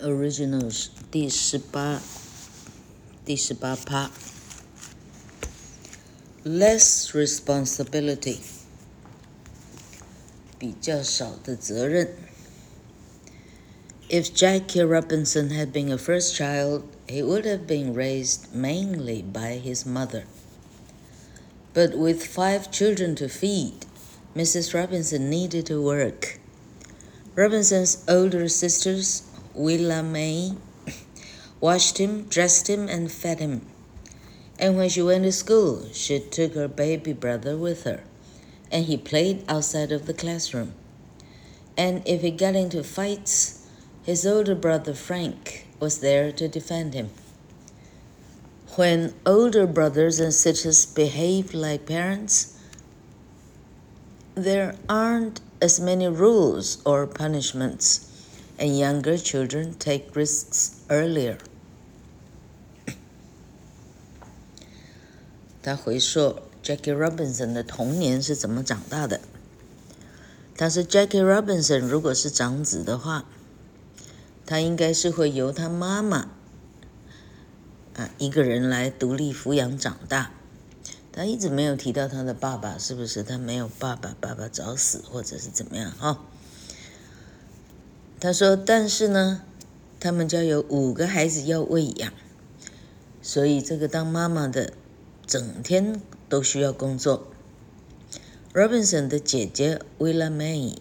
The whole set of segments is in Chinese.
Originals 第十八第十八趴 Less responsibility 比较少的责任 If Jackie Robinson had been a first child, he would have been raised mainly by his mother. But with five children to feed, Mrs. Robinson needed to work. Robinson's older sisters Willa May washed him, dressed him, and fed him. And when she went to school, she took her baby brother with her, and he played outside of the classroom. And if he got into fights, his older brother Frank was there to defend him. When older brothers and sisters behave like parents, there aren't as many rules or punishments and younger children take risks earlier. 他回溯 Jackie Robinson 的童年是怎么长大的。他是 Jackie Robinson，如果是长子的话，他应该是会由他妈妈啊一个人来独立抚养长大。他一直没有提到他的爸爸，是不是？他没有爸爸，爸爸早死，或者是怎么样？哈。他说：“但是呢，他们家有五个孩子要喂养，所以这个当妈妈的整天都需要工作。Robinson 的姐姐 Willa May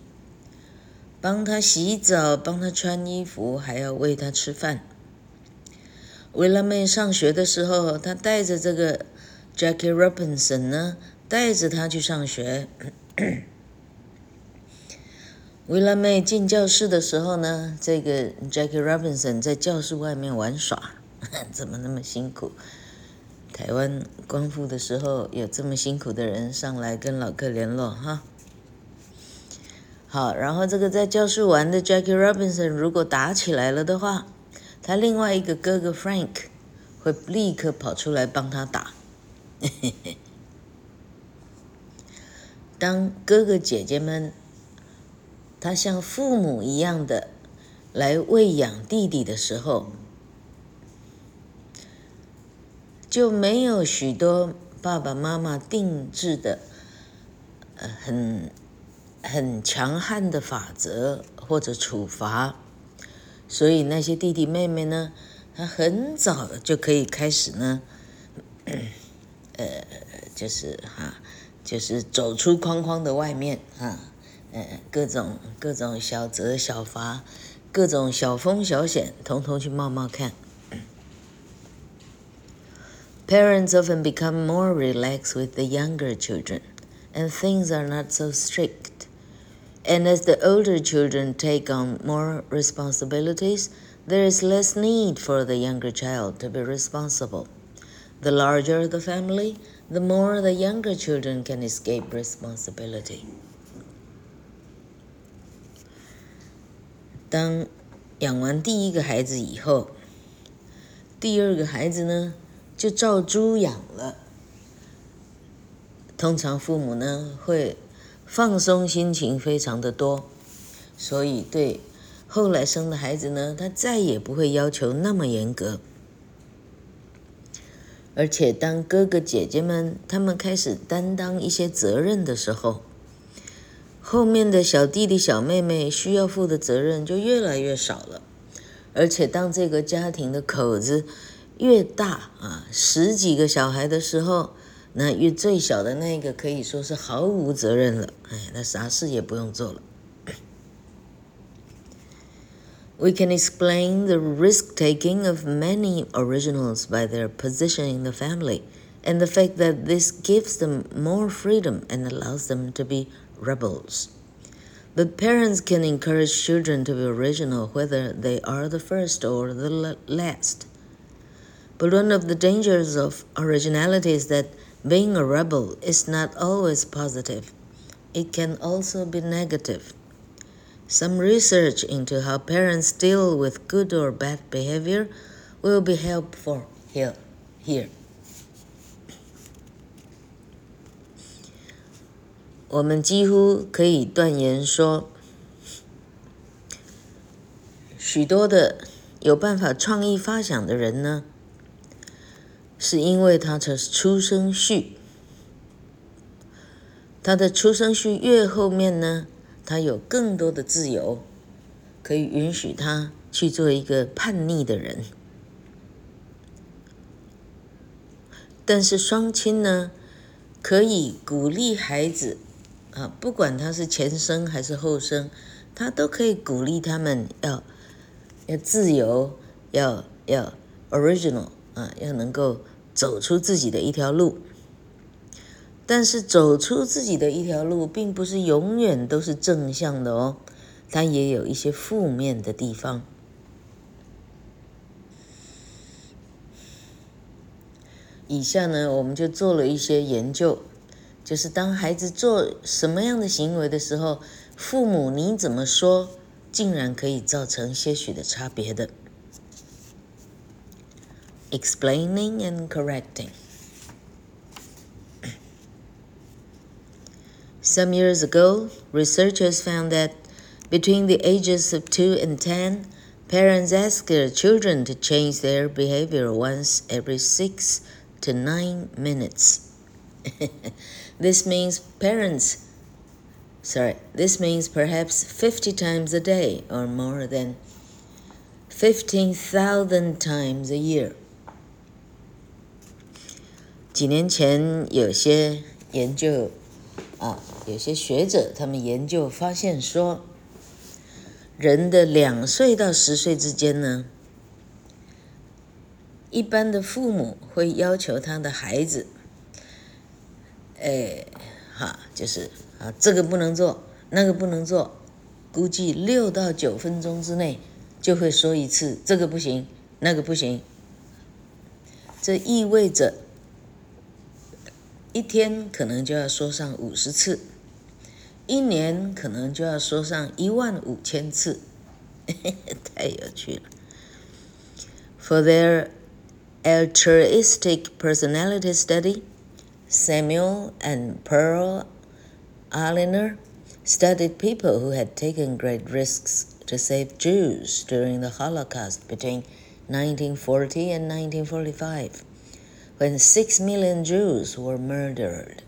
帮他洗澡，帮他穿衣服，还要喂他吃饭。Willa May 上学的时候，他带着这个 Jackie Robinson 呢，带着他去上学。”维拉妹进教室的时候呢，这个 Jackie Robinson 在教室外面玩耍，怎么那么辛苦？台湾光复的时候有这么辛苦的人上来跟老客联络哈。好，然后这个在教室玩的 Jackie Robinson 如果打起来了的话，他另外一个哥哥 Frank 会立刻跑出来帮他打。当哥哥姐姐们。他像父母一样的来喂养弟弟的时候，就没有许多爸爸妈妈定制的呃很很强悍的法则或者处罚，所以那些弟弟妹妹呢，他很早就可以开始呢，呃，就是哈，就是走出框框的外面啊。呃，各种各种小责小罚，各种小风小险，统统去冒冒看。Parents often become more relaxed with the younger children, and things are not so strict. And as the older children take on more responsibilities, there is less need for the younger child to be responsible. The larger the family, the more the younger children can escape responsibility. 当养完第一个孩子以后，第二个孩子呢就照猪养了。通常父母呢会放松心情非常的多，所以对后来生的孩子呢，他再也不会要求那么严格。而且当哥哥姐姐们他们开始担当一些责任的时候，后面的小弟弟、小妹妹需要负的责任就越来越少了，而且当这个家庭的口子越大啊，十几个小孩的时候，那越最小的那个可以说是毫无责任了，哎，那啥事也不用做了。We can explain the risk-taking of many originals by their position in the family, and the fact that this gives them more freedom and allows them to be rebels. But parents can encourage children to be original whether they are the first or the last. But one of the dangers of originality is that being a rebel is not always positive. It can also be negative. Some research into how parents deal with good or bad behavior will be helpful here. here. 我们几乎可以断言说，许多的有办法创意发想的人呢？是因为他的出生序，他的出生序越后面呢，他有更多的自由，可以允许他去做一个叛逆的人。但是双亲呢，可以鼓励孩子啊，不管他是前生还是后生，他都可以鼓励他们要要自由，要要 original 啊，要能够走出自己的一条路。但是走出自己的一条路，并不是永远都是正向的哦，它也有一些负面的地方。以下呢，我们就做了一些研究，就是当孩子做什么样的行为的时候，父母你怎么说，竟然可以造成些许的差别的。Explaining and correcting. Some years ago, researchers found that between the ages of two and ten, parents asked their children to change their behavior once every six to nine minutes. this means parents, sorry, this means perhaps 50 times a day or more than 15,000 times a year. 几年前有些研究啊，有些学者他们研究发现说，人的两岁到十岁之间呢。一般的父母会要求他的孩子，哎，哈，就是啊，这个不能做，那个不能做，估计六到九分钟之内就会说一次，这个不行，那个不行。这意味着一天可能就要说上五十次，一年可能就要说上一万五千次，太有趣了。For their altruistic personality study, Samuel and Pearl Alliner studied people who had taken great risks to save Jews during the Holocaust between 1940 and 1945, when six million Jews were murdered.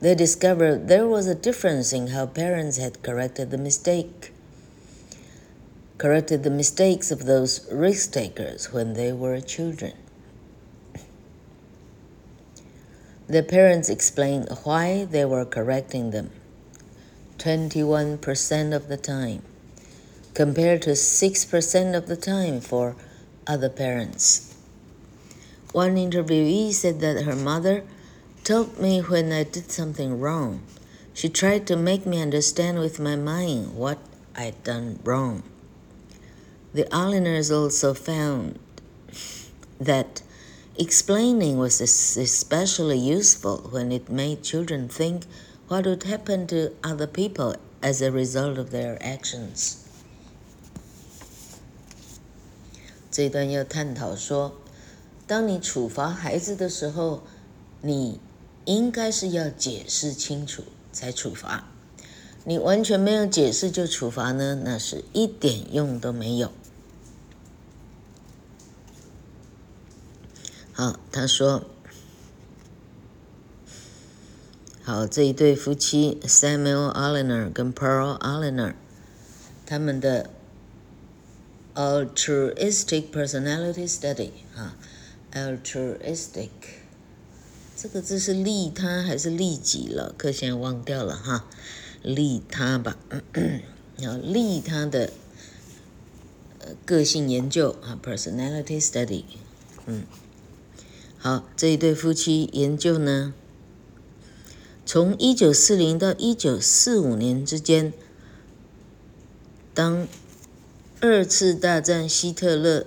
They discovered there was a difference in how parents had corrected the mistake corrected the mistakes of those risk takers when they were children. The parents explained why they were correcting them 21% of the time, compared to 6% of the time for other parents. One interviewee said that her mother told me when I did something wrong. She tried to make me understand with my mind what I'd done wrong. The Alliners also found that explaining was especially useful when it made children think what would happen to other people as a result of their actions. 这一段要探讨说，当你处罚孩子的时候，你应该是要解释清楚才处罚。你完全没有解释就处罚呢，那是一点用都没有。 好，他说，好，这一对夫妻 Samuel Alliner 跟 Pearl Alliner，他们的 altruistic personality study 啊，altruistic 这个字是利他还是利己了？可现在忘掉了哈，利他吧，要利他的呃个性研究啊，personality study，嗯。好，这一对夫妻研究呢，从一九四零到一九四五年之间，当二次大战希特勒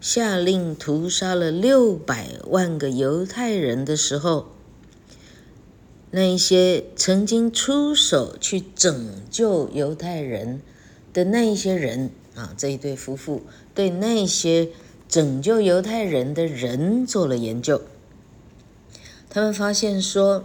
下令屠杀了六百万个犹太人的时候，那一些曾经出手去拯救犹太人的那一些人啊，这一对夫妇对那些。拯救犹太人的人做了研究，他们发现说，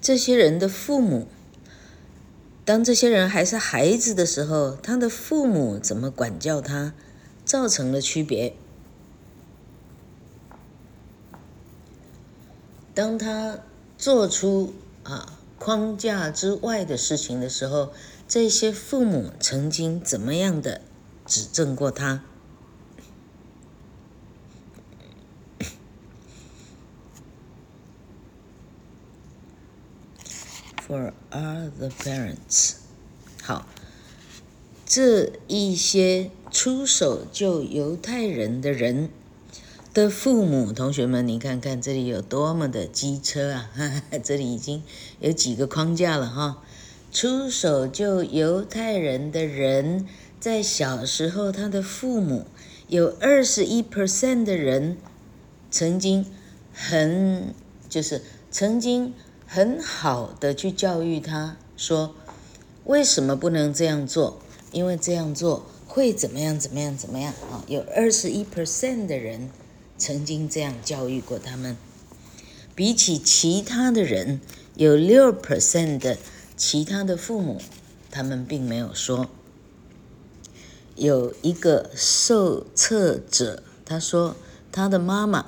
这些人的父母，当这些人还是孩子的时候，他的父母怎么管教他，造成了区别。当他做出啊框架之外的事情的时候，这些父母曾经怎么样的指正过他？For other parents，好，这一些出手救犹太人的人的父母，同学们，你看看这里有多么的机车啊！哈哈，这里已经有几个框架了哈。出手救犹太人的人，在小时候，他的父母有二十一 percent 的人曾经很就是曾经很好的去教育他说，为什么不能这样做？因为这样做会怎么样？怎么样？怎么样？啊，有二十一 percent 的人曾经这样教育过他们，比起其他的人，有六 percent 的。其他的父母，他们并没有说。有一个受测者，他说他的妈妈，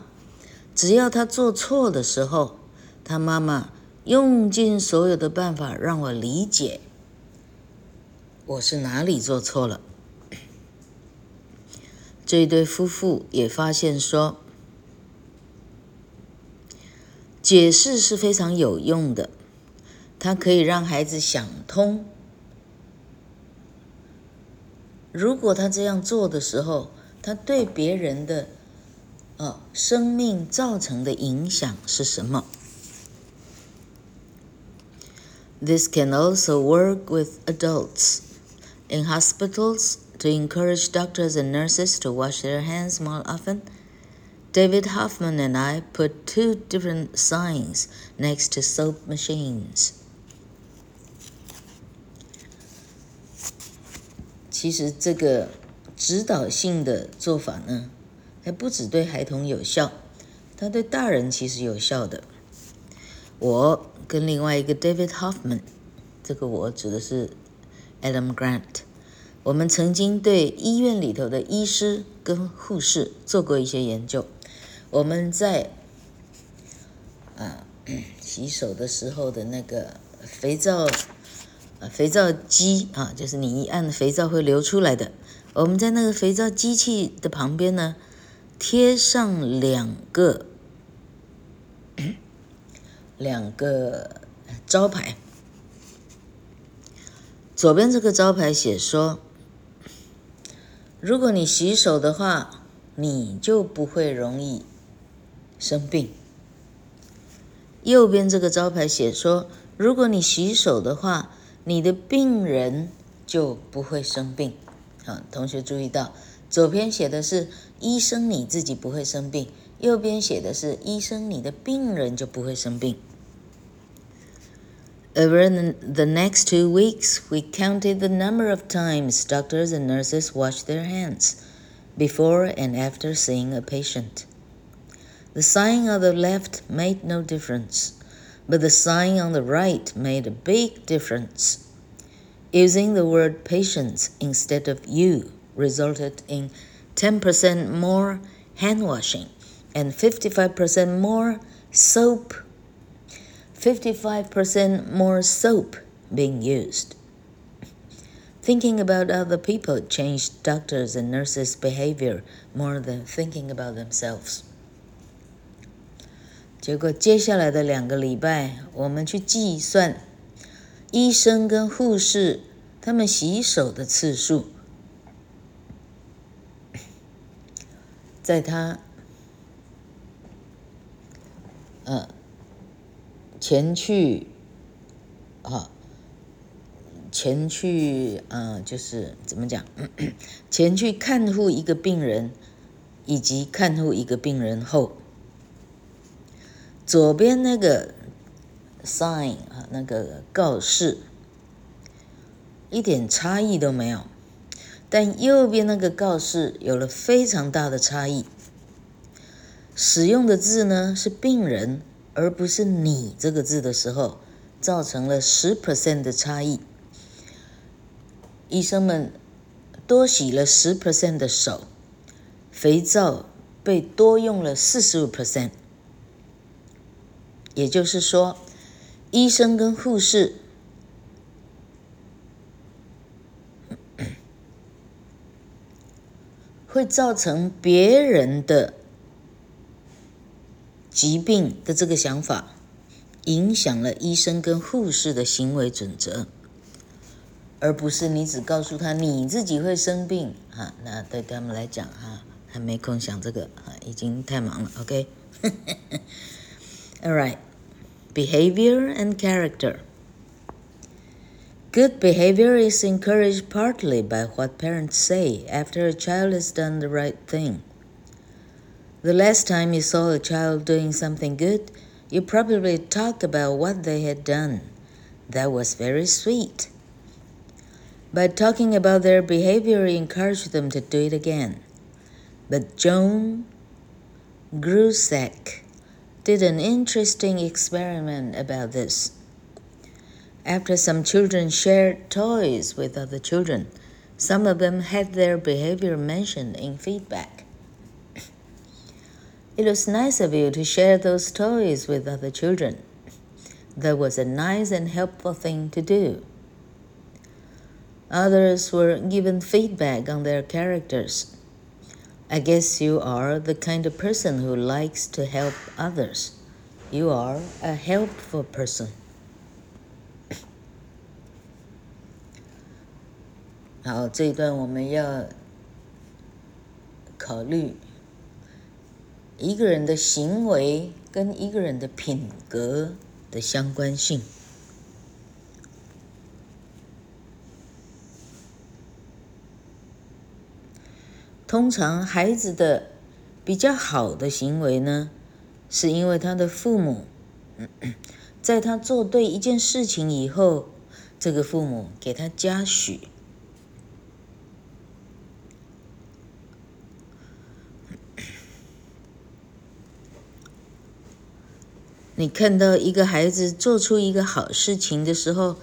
只要他做错的时候，他妈妈用尽所有的办法让我理解我是哪里做错了。这对夫妇也发现说，解释是非常有用的。它可以让孩子想通，如果他这样做的时候，他对别人的呃生命造成的影响是什么？This can also work with adults in hospitals to encourage doctors and nurses to wash their hands more often. David Hoffman and I put two different signs next to soap machines. 其实这个指导性的做法呢，还不止对孩童有效，它对大人其实有效的。我跟另外一个 David Hoffman，这个我指的是 Adam Grant，我们曾经对医院里头的医师跟护士做过一些研究。我们在啊洗手的时候的那个肥皂。肥皂机啊，就是你一按肥皂会流出来的。我们在那个肥皂机器的旁边呢，贴上两个 两个招牌。左边这个招牌写说：如果你洗手的话，你就不会容易生病。右边这个招牌写说：如果你洗手的话，你的病人就不会生病。好，同学注意到，左边写的是医生你自己不会生病，右边写的是医生你的病人就不会生病。Over the next two weeks, we counted the number of times doctors and nurses washed their hands before and after seeing a patient. The sign on the left made no difference. But the sign on the right made a big difference. Using the word patients instead of you resulted in 10% more hand washing and 55% more soap. 55% more soap being used. Thinking about other people changed doctors and nurses' behavior more than thinking about themselves. 结果接下来的两个礼拜，我们去计算医生跟护士他们洗手的次数，在他呃前去啊前去啊就是怎么讲？前去看护一个病人，以及看护一个病人后。左边那个 sign 啊，那个告示一点差异都没有，但右边那个告示有了非常大的差异。使用的字呢是病人，而不是你这个字的时候，造成了十 percent 的差异。医生们多洗了十 percent 的手，肥皂被多用了四十五 percent。也就是说，医生跟护士会造成别人的疾病的这个想法，影响了医生跟护士的行为准则，而不是你只告诉他你自己会生病啊。那对他们来讲哈，还没空想这个啊，已经太忙了。OK，All right。Behavior and character. Good behavior is encouraged partly by what parents say after a child has done the right thing. The last time you saw a child doing something good, you probably talked about what they had done. That was very sweet. By talking about their behavior, you encourage them to do it again. But Joan Grusak did an interesting experiment about this. After some children shared toys with other children, some of them had their behavior mentioned in feedback. It was nice of you to share those toys with other children. That was a nice and helpful thing to do. Others were given feedback on their characters. I guess you are the kind of person who likes to help others. You are a helpful person. 好，这一段我们要考虑一个人的行为跟一个人的品格的相关性。 通常孩子的比较好的行为呢，是因为他的父母，在他做对一件事情以后，这个父母给他嘉许。你看到一个孩子做出一个好事情的时候，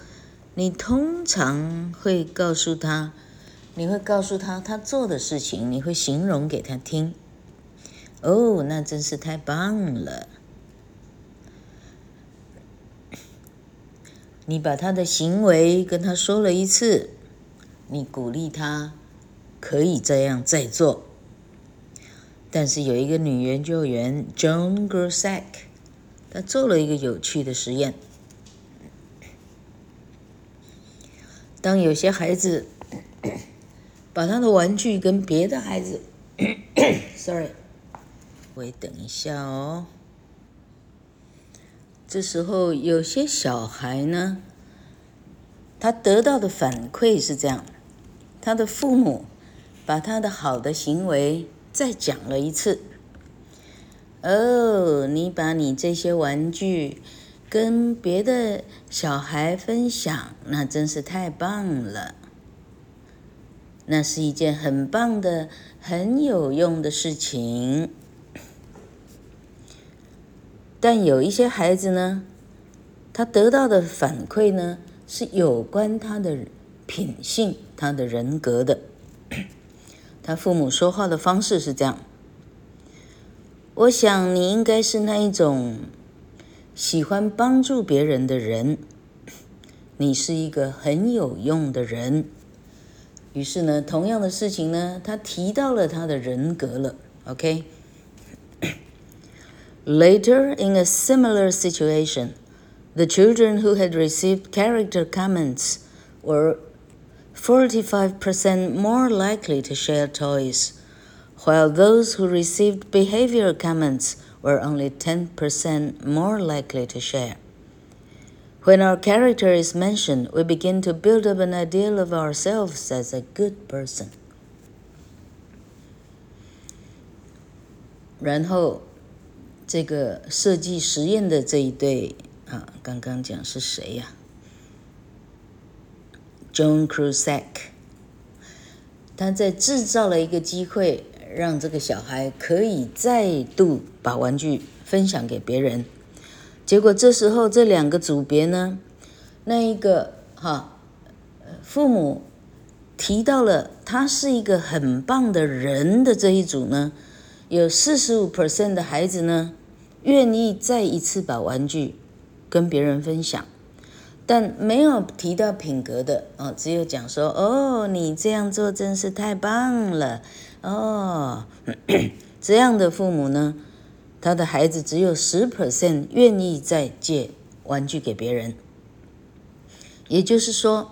你通常会告诉他。你会告诉他他做的事情，你会形容给他听。哦，那真是太棒了！你把他的行为跟他说了一次，你鼓励他可以这样再做。但是有一个女研究员 Joan Grossack，她做了一个有趣的实验。当有些孩子，把他的玩具跟别的孩子，sorry，喂，等一下哦。这时候有些小孩呢，他得到的反馈是这样：他的父母把他的好的行为再讲了一次。哦，你把你这些玩具跟别的小孩分享，那真是太棒了。那是一件很棒的、很有用的事情，但有一些孩子呢，他得到的反馈呢，是有关他的品性、他的人格的。他父母说话的方式是这样：我想你应该是那一种喜欢帮助别人的人，你是一个很有用的人。于是呢，同样的事情呢，他提到了他的人格了。OK。Later, in a similar situation, the children who had received character comments were 45% more likely to share toys, while those who received behavior comments were only 10% more likely to share. When our character is mentioned, we begin to build up an ideal of ourselves as a good person. 然后，这个设计实验的这一对啊，刚刚讲是谁呀？Joan Crusack，他在制造了一个机会，让这个小孩可以再度把玩具分享给别人。结果这时候这两个组别呢，那一个哈，父母提到了他是一个很棒的人的这一组呢，有四十五 percent 的孩子呢，愿意再一次把玩具跟别人分享。但没有提到品格的哦，只有讲说哦，你这样做真是太棒了哦。这样的父母呢，他的孩子只有十 percent 愿意再借玩具给别人。也就是说，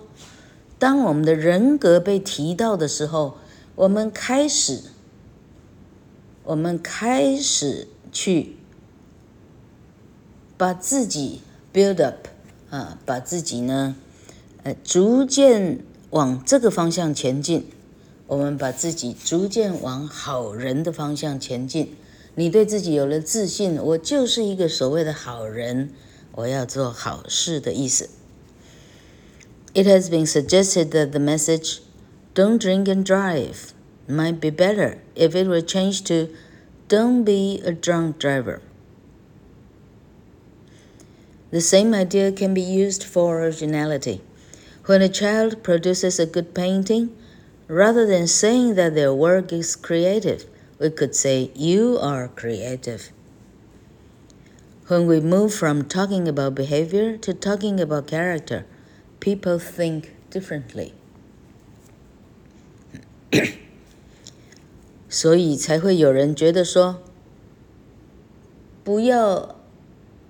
当我们的人格被提到的时候，我们开始，我们开始去把自己 build up。啊，把自己呢，呃，逐渐往这个方向前进。我们把自己逐渐往好人的方向前进。你对自己有了自信，我就是一个所谓的好人，我要做好事的意思。It has been suggested that the message "Don't drink and drive" might be better if it were changed to "Don't be a drunk driver." The same idea can be used for originality. When a child produces a good painting, rather than saying that their work is creative, we could say, You are creative. When we move from talking about behavior to talking about character, people think differently. 所以才会有人觉得说，不要。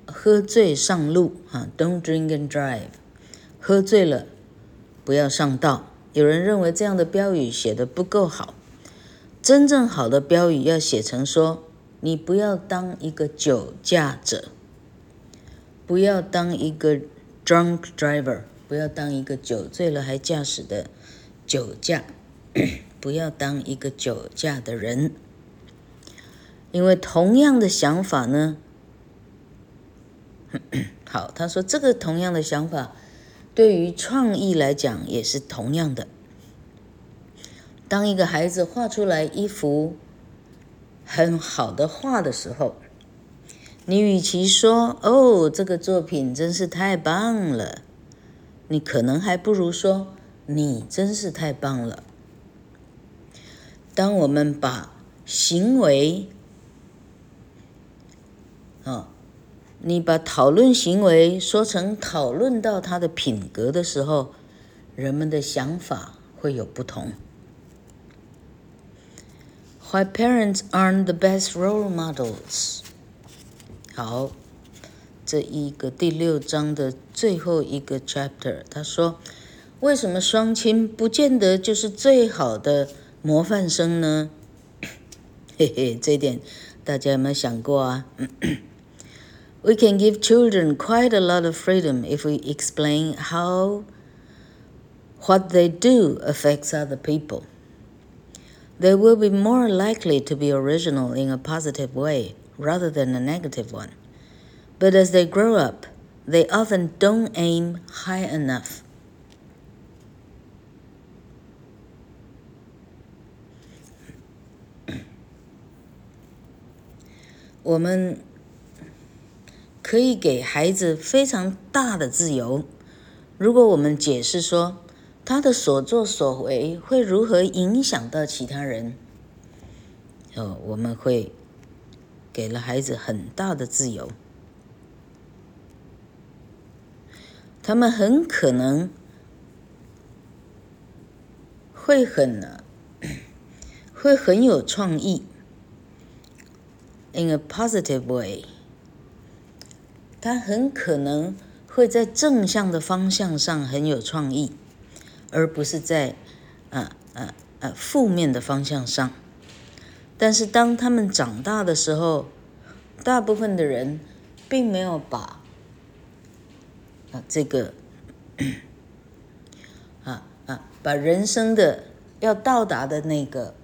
喝醉上路啊，Don't drink and drive。喝醉了不要上道。有人认为这样的标语写得不够好。 真正好的标语要写成说：你不要当一个酒驾者，不要当一个 drunk driver，不要当一个酒醉了还驾驶的酒驾，不要当一个酒驾的人。因为同样的想法呢。好，他说这个同样的想法，对于创意来讲也是同样的。当一个孩子画出来一幅很好的画的时候，你与其说“哦，这个作品真是太棒了”，你可能还不如说“你真是太棒了”。当我们把行为，啊。你把讨论行为说成讨论到他的品格的时候，人们的想法会有不同。Why parents aren't the best role models？好，这一个第六章的最后一个 chapter，他说，为什么双亲不见得就是最好的模范生呢？嘿嘿，这一点大家有没有想过啊？We can give children quite a lot of freedom if we explain how what they do affects other people. They will be more likely to be original in a positive way rather than a negative one. But as they grow up, they often don't aim high enough. 我们。可以给孩子非常大的自由。如果我们解释说 他的所作所为会如何影响到其他人，哦，我们会给了孩子很大的自由。他们很可能会很 会很有创意，in a positive way。他很可能会在正向的方向上很有创意，而不是在，呃呃呃负面的方向上。但是当他们长大的时候，大部分的人并没有把，啊这个，啊啊把人生的要到达的那个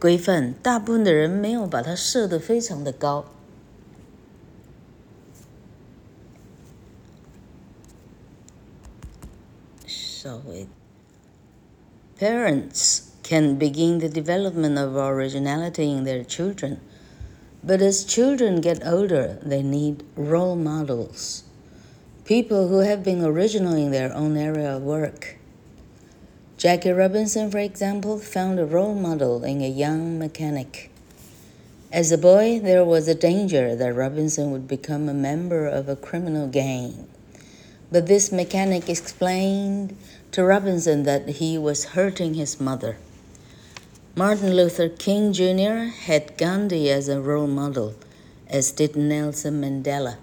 规范，大部分的人没有把它设得非常的高。So parents can begin the development of originality in their children, but as children get older, they need role models, people who have been original in their own area of work. Jackie Robinson, for example, found a role model in a young mechanic. As a boy, there was a danger that Robinson would become a member of a criminal gang. But this mechanic explained to Robinson that he was hurting his mother. Martin Luther King Jr. had Gandhi as a role model, as did Nelson Mandela.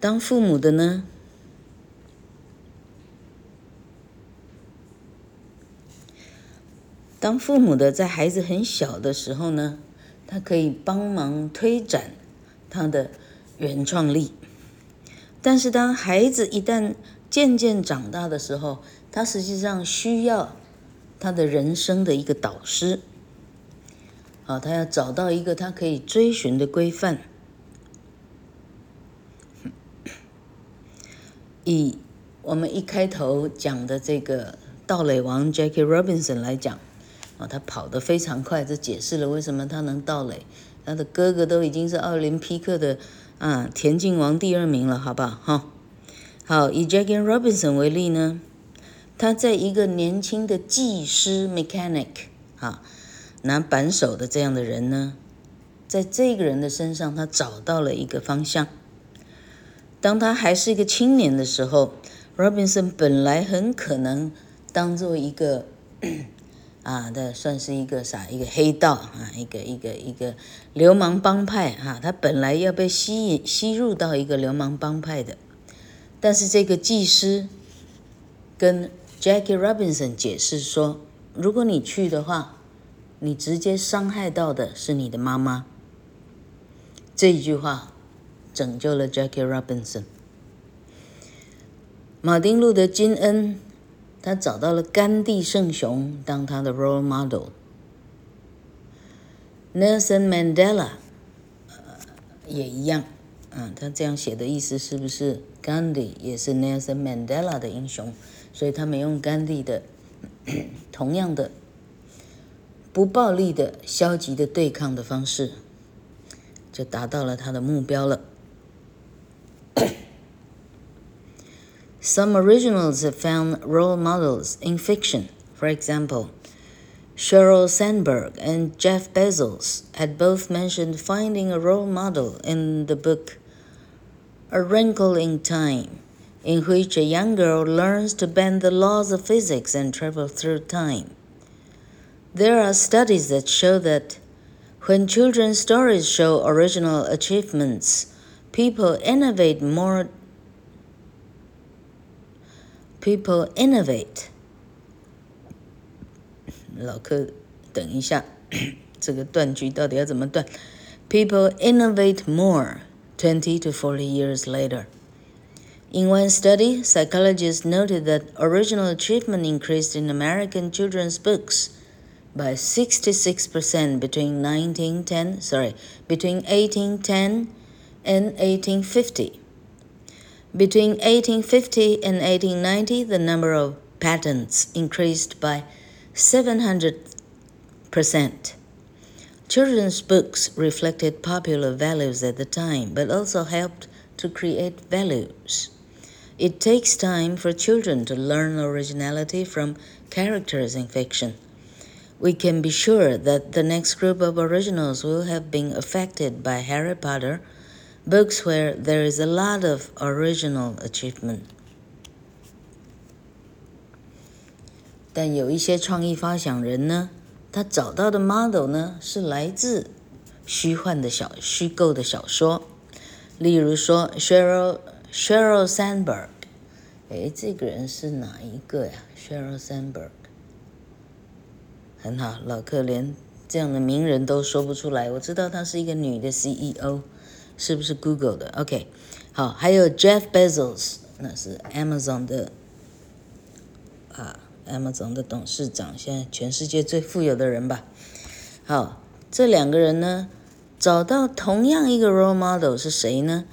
当父母的呢，当父母的在孩子很小的时候呢，他可以帮忙推展 他的原创力。但是当孩子一旦渐渐长大的时候，他实际上需要他的人生的一个导师。啊，他要找到一个他可以追寻的规范。以我们一开头讲的这个盗垒王 Jackie Robinson 来讲，啊，他跑得非常快，这解释了为什么他能盗垒。他的哥哥都已经是奥林匹克的啊田径王第二名了，好不好？哈，好，以 Jackie Robinson 为例呢，他在一个年轻的技师 mechanic 啊，拿扳手的这样的人呢，在这个人的身上，他找到了一个方向。当他还是一个青年的时候，Robinson 本来很可能当做一个啊的，算是一个啥，一个黑道啊，一个一个一个流氓帮派哈、啊。他本来要被吸引吸入到一个流氓帮派的，但是这个技师跟 Jackie Robinson 解释说，如果你去的话，你直接伤害到的是你的妈妈。这一句话。拯救了 Jackie Robinson。马丁路德金恩，他找到了甘地圣雄当他的 role model。Nelson Mandela，也一样，啊，他这样写的意思是不是甘地也是 Nelson Mandela 的英雄？所以他们用甘地的 同样的不暴力的消极的对抗的方式，就达到了他的目标了。Some originals have found role models in fiction. For example, Sheryl Sandberg and Jeff Bezos had both mentioned finding a role model in the book A Wrinkle in Time, in which a young girl learns to bend the laws of physics and travel through time. There are studies that show that when children's stories show original achievements, people innovate more People innovate。老客，等一下，这个断句到底要怎么断？People innovate more twenty to forty years later. In one study, psychologists noted that original achievement increased in American children's books by 66% between 1910, sorry, between 1810 and 1850. Between 1850 and 1890, the number of patents increased by 700%. Children's books reflected popular values at the time, but also helped to create values. It takes time for children to learn originality from characters in fiction. We can be sure that the next group of originals will have been affected by Harry Potter, books where there is a lot of original achievement. 但有一些创意发想人呢，他找到的 model 呢是来自虚幻的小虚构的小说，例如说 Sheryl Sheryl Sandberg，哎，这个人是哪一个呀？Sheryl Sandberg，很好，老克连这样的名人都说不出来，我知道她是一个女的 CEO。 是不是 Google 的？OK，好，还有 Jeff Bezos，那是 Amazon 的啊，Amazon 的董事长，现在全世界最富有的人吧。好，这两个人呢，找到同样一个 role model 是谁呢？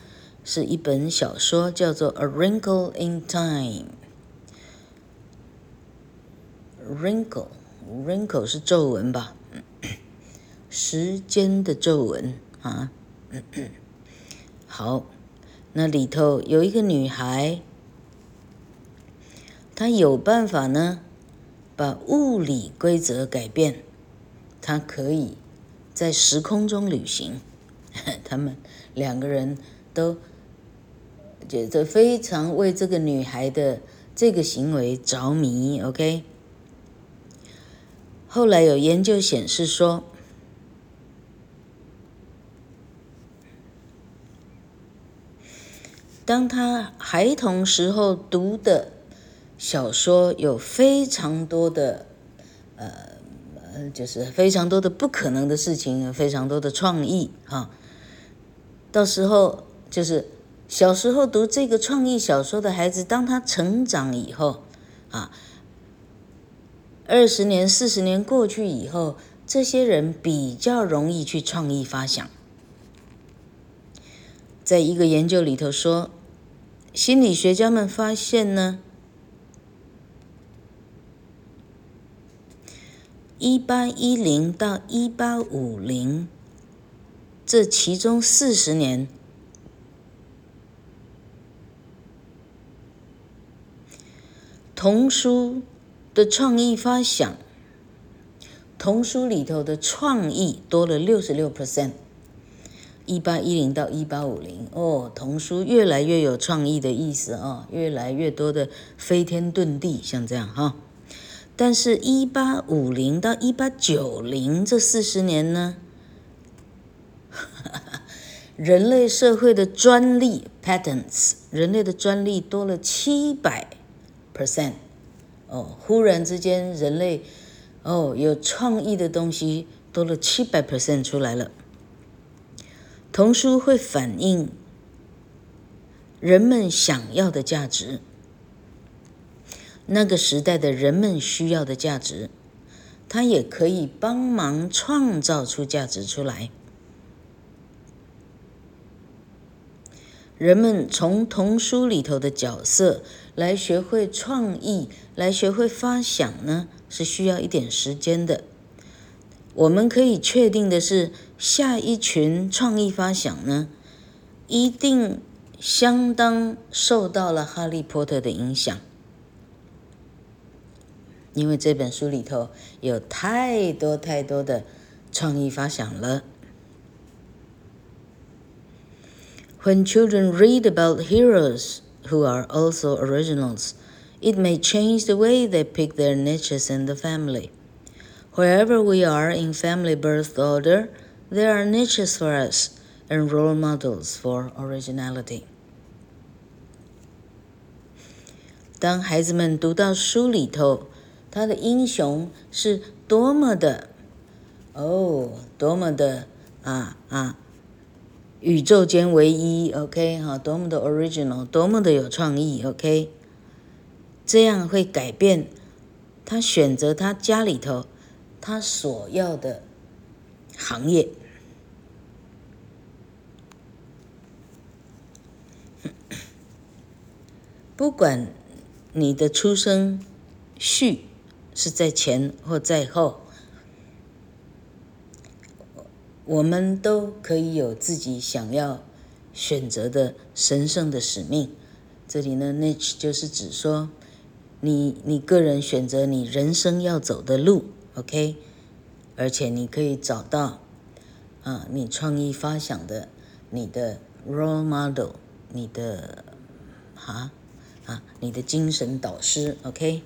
是一本小说，叫做《A Wrinkle in Time》。Wrinkle，Wrinkle 是皱纹吧？时间的皱纹啊。好，那里头有一个女孩，她有办法呢，把物理规则改变，她可以在时空中旅行。他们两个人都觉得非常为这个女孩的这个行为着迷。OK，后来有研究显示说。当他孩童时候读的小说有非常多的，呃，就是非常多的不可能的事情，非常多的创意啊。到时候就是小时候读这个创意小说的孩子，当他成长以后啊，二十年、四十年过去以后，这些人比较容易去创意发想。在一个研究里头说。心理学家们发现呢，一八一零到一八五零这其中四十年，童书的创意发想，童书里头的创意多了六十六 percent。一八一零到一八五零哦，童书越来越有创意的意思啊、哦，越来越多的飞天遁地，像这样哈、但是，一八五零到一八九零这四十年呢，人类社会的专利 patents，人类的专利多了七百 percent 哦，忽然之间人类哦有创意的东西多了七百 percent 出来了。童书会反映人们想要的价值，那个时代的人们需要的价值，它也可以帮忙创造出价值出来。人们从童书里头的角色来学会创意，来学会发想呢，是需要一点时间的。我们可以确定的是，下一群创意发想呢，一定相当受到了《哈利波特》的影响，因为这本书里头有太多太多的创意发想了。When children read about heroes who are also originals, it may change the way they pick their niches in the family. Wherever we are in family birth order, there are niches for us and role models for originality. 当孩子们读到书里头，他的英雄是多么的，哦，多么的啊啊，宇宙间唯一，OK 哈，多么的 original，多么的有创意，OK，这样会改变他选择他家里头。他所要的行业，不管你的出生序是在前或在后，我们都可以有自己想要选择的神圣的使命。这里呢，nich 就是指说，你你个人选择你人生要走的路。OK，而且你可以找到啊，你创意发想的你的 role model，你的啊啊，你的精神导师。OK，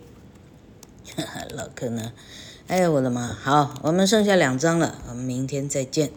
老柯呢？哎呀，我的妈！好，我们剩下两张了，我们明天再见。